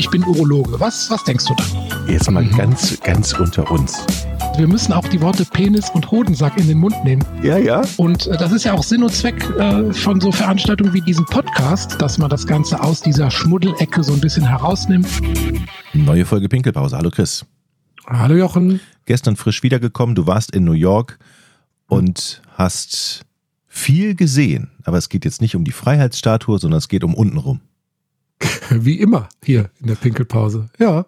ich bin Urologe. Was, was denkst du dann? Jetzt mal mhm. ganz, ganz unter uns. Wir müssen auch die Worte Penis und Hodensack in den Mund nehmen. Ja, ja. Und äh, das ist ja auch Sinn und Zweck äh, von so Veranstaltungen wie diesem Podcast, dass man das Ganze aus dieser Schmuddelecke so ein bisschen herausnimmt. Neue Folge Pinkelpause. Hallo Chris. Hallo Jochen. Gestern frisch wiedergekommen. Du warst in New York und hast viel gesehen. Aber es geht jetzt nicht um die Freiheitsstatue, sondern es geht um untenrum. Wie immer hier in der Pinkelpause. Ja.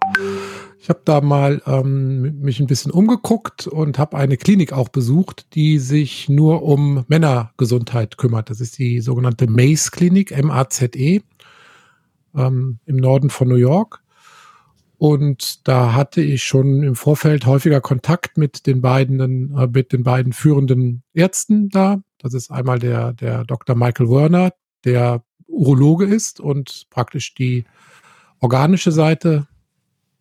Ich habe da mal ähm, mich ein bisschen umgeguckt und habe eine Klinik auch besucht, die sich nur um Männergesundheit kümmert. Das ist die sogenannte Mace Klinik, M-A-Z-E, ähm, im Norden von New York. Und da hatte ich schon im Vorfeld häufiger Kontakt mit den beiden, äh, mit den beiden führenden Ärzten da. Das ist einmal der, der Dr. Michael Werner, der Urologe ist und praktisch die organische Seite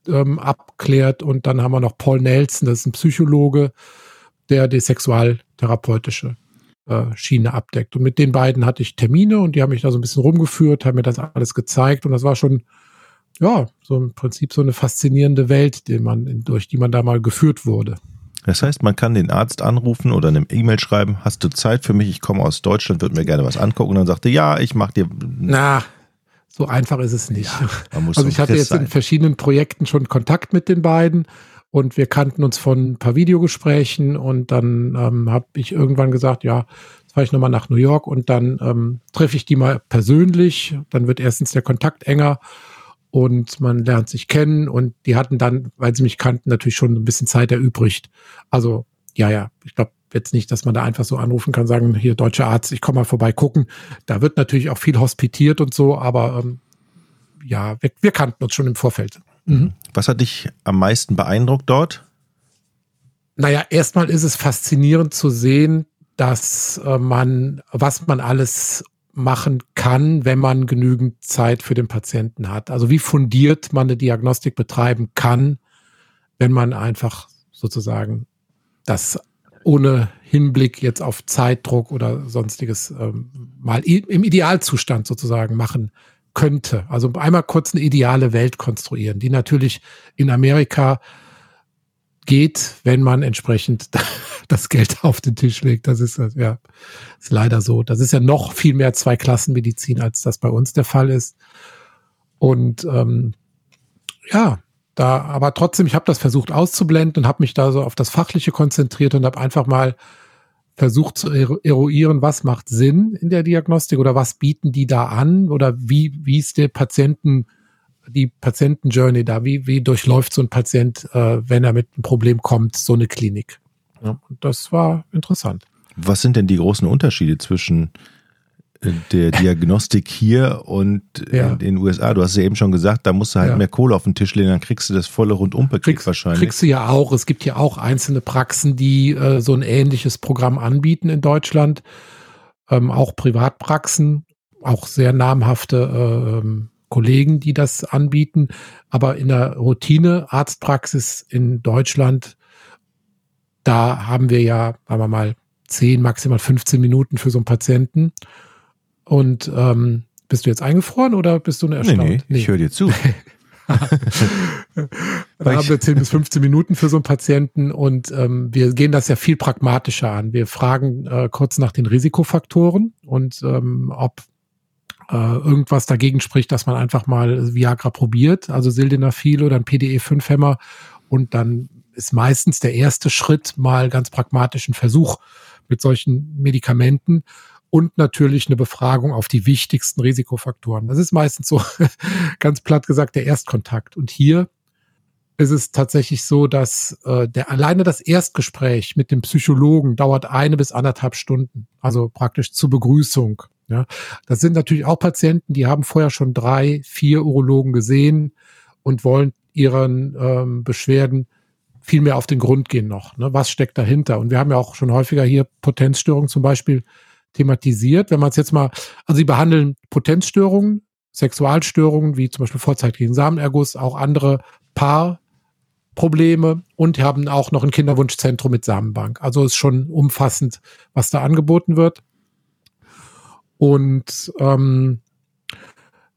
ähm, abklärt. Und dann haben wir noch Paul Nelson, das ist ein Psychologe, der die sexualtherapeutische äh, Schiene abdeckt. Und mit den beiden hatte ich Termine und die haben mich da so ein bisschen rumgeführt, haben mir das alles gezeigt. Und das war schon ja, so im Prinzip so eine faszinierende Welt, die man, durch die man da mal geführt wurde. Das heißt, man kann den Arzt anrufen oder eine E-Mail schreiben, hast du Zeit für mich, ich komme aus Deutschland, würde mir gerne was angucken und dann sagte, ja, ich mache dir. Na, so einfach ist es nicht. Ja, also ich hatte jetzt sein. in verschiedenen Projekten schon Kontakt mit den beiden und wir kannten uns von ein paar Videogesprächen und dann ähm, habe ich irgendwann gesagt, ja, jetzt fahre ich nochmal nach New York und dann ähm, treffe ich die mal persönlich, dann wird erstens der Kontakt enger und man lernt sich kennen und die hatten dann, weil sie mich kannten, natürlich schon ein bisschen Zeit erübrigt. Also ja, ja, ich glaube jetzt nicht, dass man da einfach so anrufen kann, sagen, hier deutscher Arzt, ich komme mal vorbei gucken. Da wird natürlich auch viel hospitiert und so, aber ähm, ja, wir, wir, kannten uns schon im Vorfeld. Mhm. Was hat dich am meisten beeindruckt dort? Naja, erstmal ist es faszinierend zu sehen, dass äh, man, was man alles machen kann, wenn man genügend Zeit für den Patienten hat. Also wie fundiert man eine Diagnostik betreiben kann, wenn man einfach sozusagen das ohne Hinblick jetzt auf Zeitdruck oder sonstiges ähm, mal im Idealzustand sozusagen machen könnte. Also einmal kurz eine ideale Welt konstruieren, die natürlich in Amerika geht, wenn man entsprechend das Geld auf den Tisch legt. Das ist ja ist leider so. Das ist ja noch viel mehr Zweiklassenmedizin, als das bei uns der Fall ist. Und ähm, ja, da, aber trotzdem, ich habe das versucht auszublenden und habe mich da so auf das Fachliche konzentriert und habe einfach mal versucht zu eruieren, was macht Sinn in der Diagnostik oder was bieten die da an oder wie, wie ist der Patienten die Patientenjourney da? Wie, wie durchläuft so ein Patient, äh, wenn er mit einem Problem kommt, so eine Klinik? Ja, und das war interessant. Was sind denn die großen Unterschiede zwischen äh, der Diagnostik hier und ja. in den USA? Du hast ja eben schon gesagt, da musst du halt ja. mehr Kohle auf den Tisch legen, dann kriegst du das volle Rundumpaket kriegst, wahrscheinlich. Kriegst du ja auch. Es gibt ja auch einzelne Praxen, die äh, so ein ähnliches Programm anbieten in Deutschland. Ähm, auch Privatpraxen, auch sehr namhafte äh, ähm, Kollegen, die das anbieten. Aber in der Routine-Arztpraxis in Deutschland, da haben wir ja, sagen wir mal, 10, maximal 15 Minuten für so einen Patienten. Und ähm, bist du jetzt eingefroren oder bist du nur erstaunt? Nee, nee, nee. ich höre dir zu. da haben wir 10 bis 15 Minuten für so einen Patienten und ähm, wir gehen das ja viel pragmatischer an. Wir fragen äh, kurz nach den Risikofaktoren und ähm, ob äh, irgendwas dagegen spricht, dass man einfach mal Viagra probiert, also Sildenafil oder ein PDE5-Hämmer und dann ist meistens der erste Schritt mal ganz pragmatischen Versuch mit solchen Medikamenten und natürlich eine Befragung auf die wichtigsten Risikofaktoren. Das ist meistens so ganz platt gesagt der Erstkontakt. Und hier ist es tatsächlich so, dass äh, der alleine das Erstgespräch mit dem Psychologen dauert eine bis anderthalb Stunden, also praktisch zur Begrüßung. Ja, das sind natürlich auch Patienten, die haben vorher schon drei, vier Urologen gesehen und wollen ihren ähm, Beschwerden viel mehr auf den Grund gehen noch. Ne? Was steckt dahinter? Und wir haben ja auch schon häufiger hier Potenzstörungen zum Beispiel thematisiert. Wenn man es jetzt mal, also sie behandeln Potenzstörungen, Sexualstörungen wie zum Beispiel vorzeitigen Samenerguss, auch andere Paarprobleme und haben auch noch ein Kinderwunschzentrum mit Samenbank. Also ist schon umfassend, was da angeboten wird. Und ähm,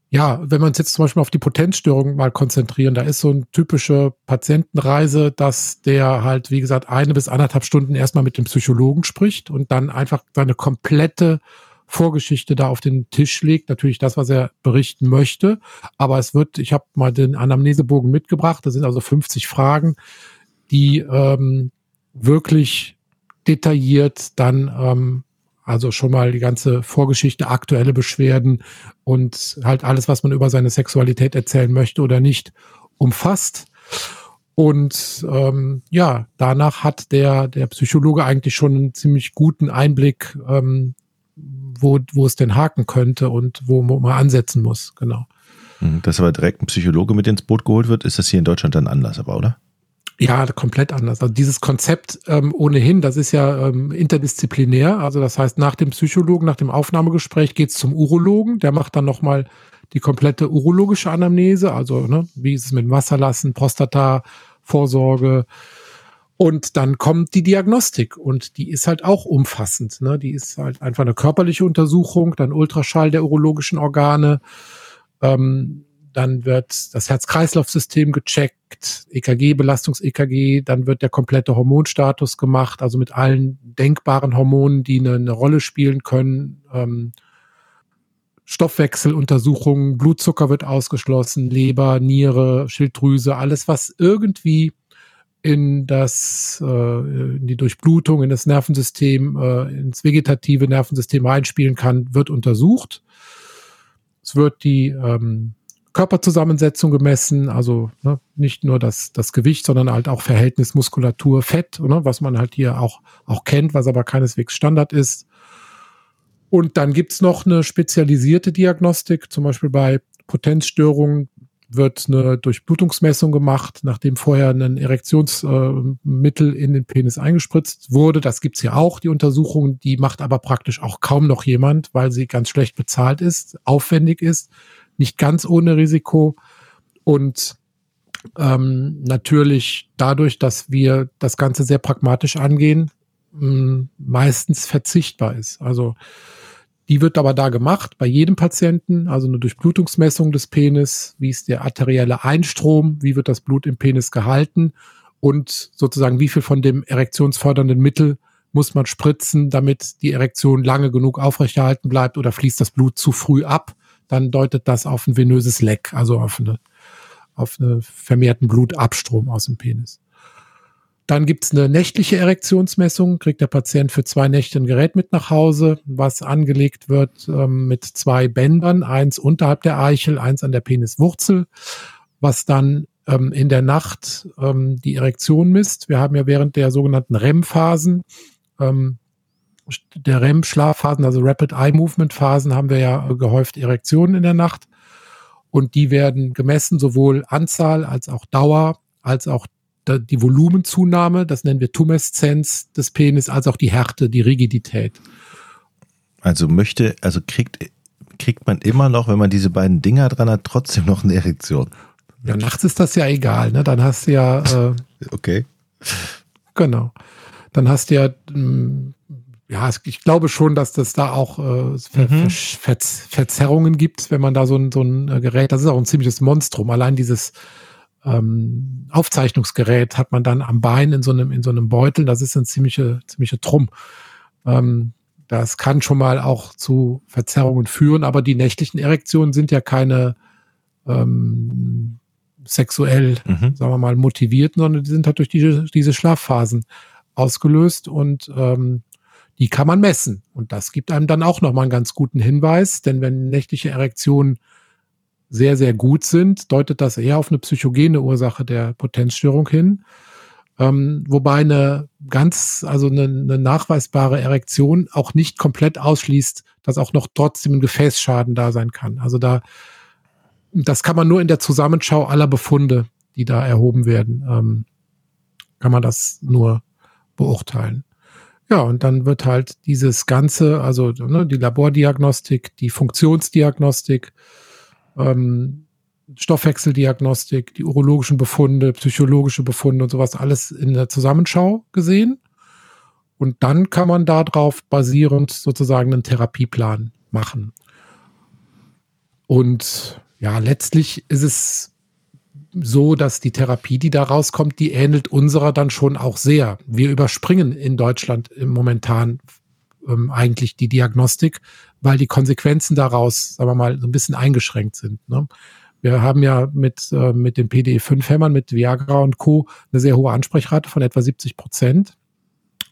ja, wenn wir uns jetzt zum Beispiel auf die Potenzstörung mal konzentrieren, da ist so eine typische Patientenreise, dass der halt, wie gesagt, eine bis anderthalb Stunden erstmal mit dem Psychologen spricht und dann einfach seine komplette Vorgeschichte da auf den Tisch legt. Natürlich das, was er berichten möchte. Aber es wird, ich habe mal den Anamnesebogen mitgebracht, das sind also 50 Fragen, die ähm, wirklich detailliert dann ähm, also schon mal die ganze Vorgeschichte, aktuelle Beschwerden und halt alles, was man über seine Sexualität erzählen möchte oder nicht, umfasst. Und ähm, ja, danach hat der, der Psychologe eigentlich schon einen ziemlich guten Einblick, ähm, wo, wo es denn haken könnte und wo, man ansetzen muss, genau. Hm, dass aber direkt ein Psychologe mit ins Boot geholt wird, ist das hier in Deutschland dann anders, aber oder? Ja, komplett anders. Also dieses Konzept ähm, ohnehin, das ist ja ähm, interdisziplinär. Also das heißt, nach dem Psychologen, nach dem Aufnahmegespräch geht's zum Urologen. Der macht dann nochmal die komplette urologische Anamnese. Also ne, wie ist es mit Wasserlassen, Prostata, Vorsorge. Und dann kommt die Diagnostik und die ist halt auch umfassend. Ne? Die ist halt einfach eine körperliche Untersuchung, dann Ultraschall der urologischen Organe. Ähm, dann wird das Herz-Kreislauf-System gecheckt, EKG, Belastungs-EKG, dann wird der komplette Hormonstatus gemacht, also mit allen denkbaren Hormonen, die eine, eine Rolle spielen können. Ähm, Stoffwechseluntersuchungen, Blutzucker wird ausgeschlossen, Leber, Niere, Schilddrüse, alles, was irgendwie in das, äh, in die Durchblutung, in das Nervensystem, äh, ins vegetative Nervensystem reinspielen kann, wird untersucht. Es wird die ähm, Körperzusammensetzung gemessen, also ne, nicht nur das, das Gewicht, sondern halt auch Verhältnis Muskulatur, Fett, ne, was man halt hier auch, auch kennt, was aber keineswegs Standard ist. Und dann gibt's noch eine spezialisierte Diagnostik, zum Beispiel bei Potenzstörungen wird eine Durchblutungsmessung gemacht, nachdem vorher ein Erektionsmittel äh, in den Penis eingespritzt wurde. Das gibt's hier auch, die Untersuchung, die macht aber praktisch auch kaum noch jemand, weil sie ganz schlecht bezahlt ist, aufwendig ist nicht ganz ohne Risiko. Und ähm, natürlich dadurch, dass wir das Ganze sehr pragmatisch angehen, mh, mm, meistens verzichtbar ist. Also die wird aber da gemacht bei jedem Patienten, also eine Durchblutungsmessung des Penis, wie ist der arterielle Einstrom, wie wird das Blut im Penis gehalten und sozusagen wie viel von dem erektionsfördernden Mittel muss man spritzen, damit die Erektion lange genug aufrechterhalten bleibt oder fließt das Blut zu früh ab dann deutet das auf ein venöses Leck, also auf eine, auf eine vermehrten Blutabstrom aus dem Penis. Dann gibt's eine nächtliche Erektionsmessung, kriegt der Patient für zwei Nächte ein Gerät mit nach Hause, was angelegt wird ähm, mit zwei Bändern, eins unterhalb der Eichel, eins an der Peniswurzel, was dann ähm, in der Nacht ähm, die Erektion misst. Wir haben ja während der sogenannten REM-Phasen ähm, der REM-Schlafphasen, also Rapid Eye Movement Phasen, haben wir ja gehäuft Erektionen in der Nacht. Und die werden gemessen, sowohl Anzahl als auch Dauer, als auch die Volumenzunahme, das nennen wir Tumeszenz des Penis, als auch die Härte, die Rigidität. Also möchte, also kriegt, kriegt man immer noch, wenn man diese beiden Dinger dran hat, trotzdem noch eine Erektion. Ja, nachts ist das ja egal, ne? Dann hast du ja. Äh, okay. Genau. Dann hast du ja hm, ja, ich glaube schon, dass das da auch äh, Ver mhm. Ver Verzerrungen gibt, wenn man da so ein, so ein äh, Gerät, das ist auch ein ziemliches Monstrum. Allein dieses ähm, Aufzeichnungsgerät hat man dann am Bein in so einem, in so einem Beutel, das ist ein ziemliche, ziemliche Trumm. Ähm, das kann schon mal auch zu Verzerrungen führen, aber die nächtlichen Erektionen sind ja keine ähm, sexuell, mhm. sagen wir mal, motivierten, sondern die sind halt durch diese, diese Schlafphasen ausgelöst und ähm, die kann man messen. Und das gibt einem dann auch nochmal einen ganz guten Hinweis, denn wenn nächtliche Erektionen sehr, sehr gut sind, deutet das eher auf eine psychogene Ursache der Potenzstörung hin. Ähm, wobei eine ganz, also eine, eine nachweisbare Erektion auch nicht komplett ausschließt, dass auch noch trotzdem ein Gefäßschaden da sein kann. Also da, das kann man nur in der Zusammenschau aller Befunde, die da erhoben werden, ähm, kann man das nur beurteilen. Ja, und dann wird halt dieses Ganze, also ne, die Labordiagnostik, die Funktionsdiagnostik, ähm, Stoffwechseldiagnostik, die urologischen Befunde, psychologische Befunde und sowas, alles in der Zusammenschau gesehen. Und dann kann man darauf basierend sozusagen einen Therapieplan machen. Und ja, letztlich ist es so, dass die Therapie, die da rauskommt, die ähnelt unserer dann schon auch sehr. Wir überspringen in Deutschland momentan ähm, eigentlich die Diagnostik, weil die Konsequenzen daraus, sagen wir mal, so ein bisschen eingeschränkt sind. Ne? Wir haben ja mit, äh, mit den PDE5-Hämmern, mit Viagra und Co. eine sehr hohe Ansprechrate von etwa 70 Prozent.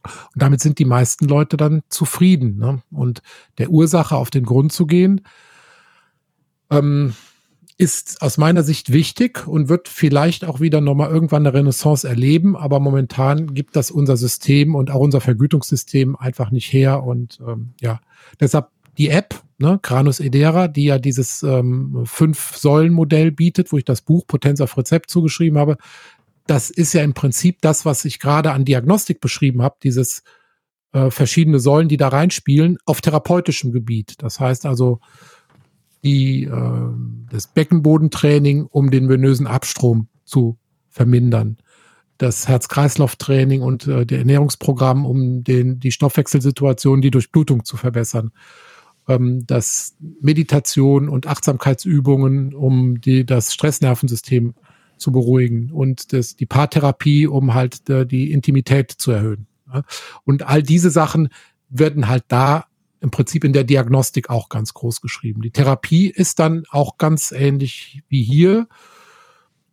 Und damit sind die meisten Leute dann zufrieden. Ne? Und der Ursache auf den Grund zu gehen, ähm, ist aus meiner Sicht wichtig und wird vielleicht auch wieder nochmal irgendwann eine Renaissance erleben. Aber momentan gibt das unser System und auch unser Vergütungssystem einfach nicht her. Und ähm, ja, deshalb die App, ne, Granus Edera, die ja dieses ähm, Fünf-Säulen-Modell bietet, wo ich das Buch Potenz auf Rezept zugeschrieben habe, das ist ja im Prinzip das, was ich gerade an Diagnostik beschrieben habe, dieses äh, verschiedene Säulen, die da reinspielen, auf therapeutischem Gebiet. Das heißt also, die, äh, das Beckenbodentraining, um den venösen Abstrom zu vermindern. Das Herz-Kreislauf-Training und äh, der Ernährungsprogramm, um den, die Stoffwechselsituation, die Durchblutung zu verbessern. Ähm, das Meditation und Achtsamkeitsübungen, um die, das Stressnervensystem zu beruhigen und das, die Paartherapie, um halt äh, die Intimität zu erhöhen. Ja? Und all diese Sachen werden halt da im Prinzip in der Diagnostik auch ganz groß geschrieben. Die Therapie ist dann auch ganz ähnlich wie hier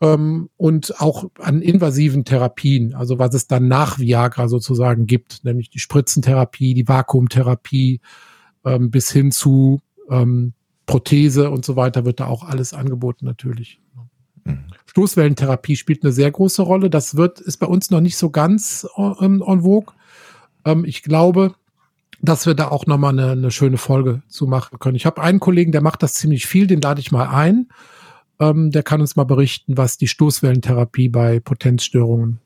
ähm, und auch an invasiven Therapien, also was es dann nach Viagra sozusagen gibt, nämlich die Spritzentherapie, die Vakuumtherapie ähm, bis hin zu ähm, Prothese und so weiter wird da auch alles angeboten natürlich. Mhm. Stoßwellentherapie spielt eine sehr große Rolle. Das wird ist bei uns noch nicht so ganz ähm, en vogue. Ich glaube, dass wir da auch nochmal eine, eine schöne Folge zu machen können. Ich habe einen Kollegen, der macht das ziemlich viel, den lade ich mal ein. Ähm, der kann uns mal berichten, was die Stoßwellentherapie bei Potenzstörungen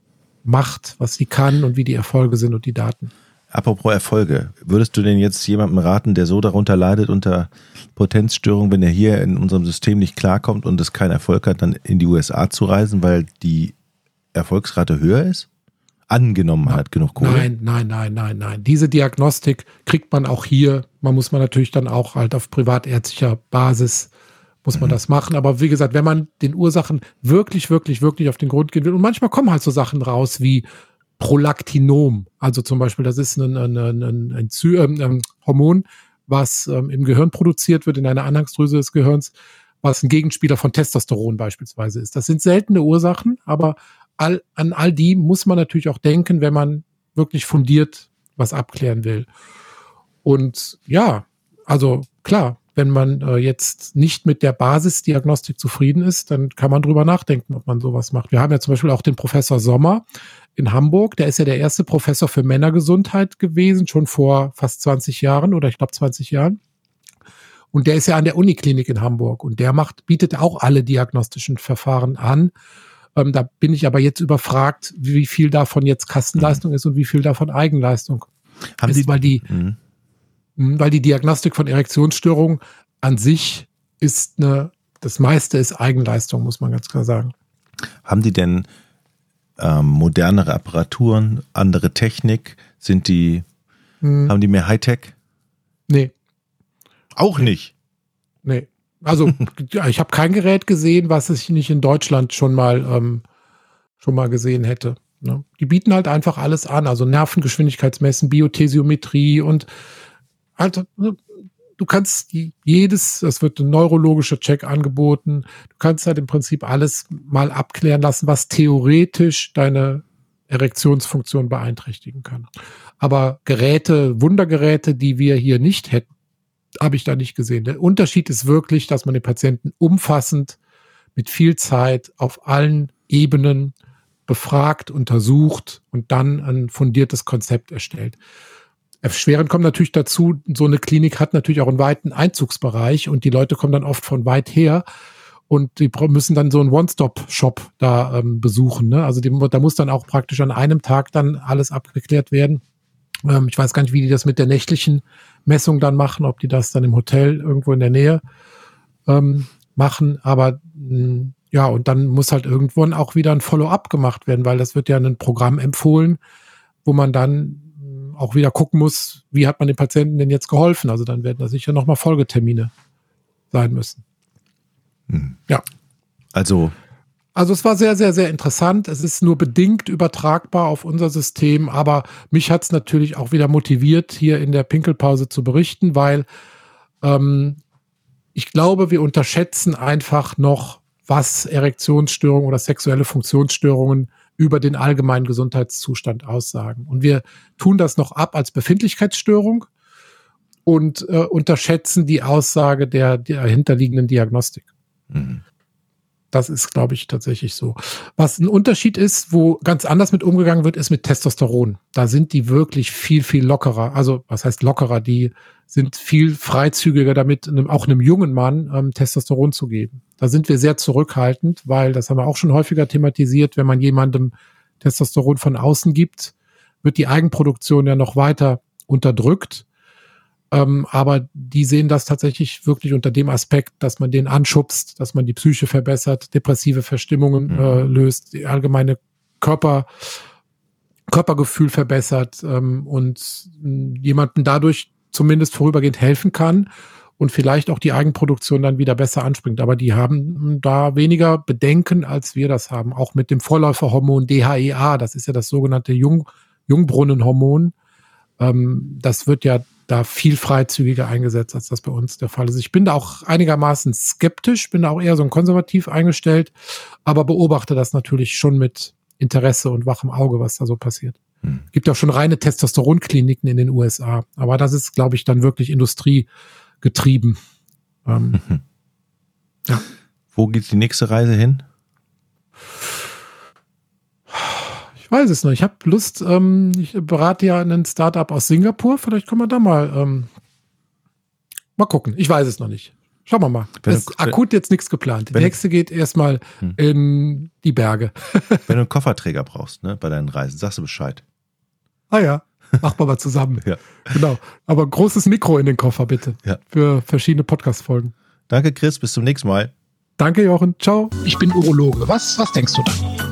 macht, was sie kann und wie die Erfolge sind und die Daten. Apropos Erfolge, würdest du denn jetzt jemandem raten, der so darunter leidet unter Potenzstörungen, wenn er hier in unserem System nicht klarkommt und es keinen Erfolg hat, dann in die USA zu reisen, weil die Erfolgsrate höher ist? Angenommen hat, genug Kohle? Nein, nein, nein, nein, nein. Diese Diagnostik kriegt man auch hier. Man muss man natürlich dann auch halt auf privatärztlicher Basis muss man mhm. das machen. Aber wie gesagt, wenn man den Ursachen wirklich, wirklich, wirklich auf den Grund gehen will, und manchmal kommen halt so Sachen raus wie Prolaktinom. Also zum Beispiel, das ist ein, ein, ein, ein, ein, ähm, ein Hormon, was ähm, im Gehirn produziert wird, in einer Anhangsdrüse des Gehirns, was ein Gegenspieler von Testosteron beispielsweise ist. Das sind seltene Ursachen, aber all, an all die muss man natürlich auch denken, wenn man wirklich fundiert was abklären will. Und ja, also klar, wenn man äh, jetzt nicht mit der Basisdiagnostik zufrieden ist, dann kann man drüber nachdenken, ob man sowas macht. Wir haben ja zum Beispiel auch den Professor Sommer in Hamburg. Der ist ja der erste Professor für Männergesundheit gewesen, schon vor fast 20 Jahren oder ich glaube 20 Jahren. Und der ist ja an der Uniklinik in Hamburg und der macht, bietet auch alle diagnostischen Verfahren an. Ähm, da bin ich aber jetzt überfragt, wie viel davon jetzt Kastenleistung mhm. ist und wie viel davon Eigenleistung. Haben ist, Sie, weil die, mhm. Hm, weil die Diagnostik von Erektionsstörungen an sich ist eine, das meiste ist Eigenleistung, muss man ganz klar sagen. Haben die denn ähm, modernere Apparaturen, andere Technik? Sind die, mhm. haben die mehr Hightech? Nee. Auch nicht. Nee. Also ich habe kein Gerät gesehen, was ich nicht in Deutschland schon mal ähm, schon mal gesehen hätte. Ne? Die bieten halt einfach alles an, also Nervengeschwindigkeitsmessen, Biothesiometrie und halt, ne, du kannst jedes, es wird ein neurologischer Check angeboten, du kannst halt im Prinzip alles mal abklären lassen, was theoretisch deine Erektionsfunktion beeinträchtigen kann. Aber Geräte, Wundergeräte, die wir hier nicht hätten, habe ich da nicht gesehen. Der Unterschied ist wirklich, dass man den Patienten umfassend mit viel Zeit auf allen Ebenen befragt, untersucht und dann ein fundiertes Konzept erstellt. Erschwerend kommt natürlich dazu, so eine Klinik hat natürlich auch einen weiten Einzugsbereich und die Leute kommen dann oft von weit her und die müssen dann so einen One-Stop-Shop da ähm, besuchen. Ne? Also die, da muss dann auch praktisch an einem Tag dann alles abgeklärt werden. Ähm, ich weiß gar nicht, wie die das mit der nächtlichen Messung dann machen, ob die das dann im Hotel irgendwo in der Nähe ähm, machen. Aber mh, hm, ja, und dann muss halt irgendwann auch wieder ein Follow-up gemacht werden, weil das wird ja ein Programm empfohlen, wo man dann hm, auch wieder gucken muss, wie hat man den Patienten denn jetzt geholfen. Also dann werden da sicher nochmal Folgetermine sein müssen. Hm. Ja. Also Also es war sehr, sehr, sehr interessant. Es ist nur bedingt übertragbar auf unser System, aber mich hat es natürlich auch wieder motiviert, hier in der Pinkelpause zu berichten, weil ähm, ich glaube, wir unterschätzen einfach noch, was Erektionsstörungen oder sexuelle Funktionsstörungen über den allgemeinen Gesundheitszustand aussagen. Und wir tun das noch ab als Befindlichkeitsstörung und äh, unterschätzen die Aussage der, der dahinterliegenden Diagnostik. hm. Das ist, glaube ich, tatsächlich so. Was ein Unterschied ist, wo ganz anders mit umgegangen wird, ist mit Testosteron. Da sind die wirklich viel, viel lockerer. Also, was heißt lockerer? Die sind viel freizügiger damit, einem, auch einem jungen Mann ähm, Testosteron zu geben. Da sind wir sehr zurückhaltend, weil das haben wir auch schon häufiger thematisiert, wenn man jemandem Testosteron von außen gibt, wird die Eigenproduktion ja noch weiter unterdrückt. Ähm, aber die sehen das tatsächlich wirklich unter dem Aspekt, dass man den anschubst, dass man die Psyche verbessert, depressive Verstimmungen Mhm. äh, löst, die allgemeine Körper, Körpergefühl verbessert ähm, und jemanden dadurch zumindest vorübergehend helfen kann und vielleicht auch die Eigenproduktion dann wieder besser anspringt. Aber die haben da weniger Bedenken, als wir das haben. Auch mit dem Vorläuferhormon DHEA, das ist ja das sogenannte Jung, Jungbrunnenhormon. Ähm, das wird ja da viel freizügiger eingesetzt, als das bei uns der Fall ist. Ich bin da auch einigermaßen skeptisch, bin da auch eher so ein konservativ eingestellt, aber beobachte das natürlich schon mit Interesse und wachem Auge, was da so passiert. Hm. Gibt ja schon reine Testosteronkliniken in den USA, aber das ist, glaube ich, dann wirklich industriegetrieben. Ähm, Wo geht die nächste Reise hin? Ich weiß es noch. Ich habe Lust, ähm, ich berate ja ein Startup aus Singapur. Vielleicht können wir da mal ähm, mal gucken. Ich weiß es noch nicht. Schauen wir mal. Wenn Es du- ist akut jetzt nichts geplant. Die nächste geht erstmal Hm. in die Berge. Wenn du einen Kofferträger brauchst, ne, bei deinen Reisen, sagst du Bescheid. Ah ja, machen wir mal zusammen. Ja. Genau. Aber großes Mikro in den Koffer bitte. Ja. Für verschiedene Podcast-Folgen. Danke, Chris. Bis zum nächsten Mal. Danke, Jochen. Ciao. Ich bin Urologe. Was, was denkst du da?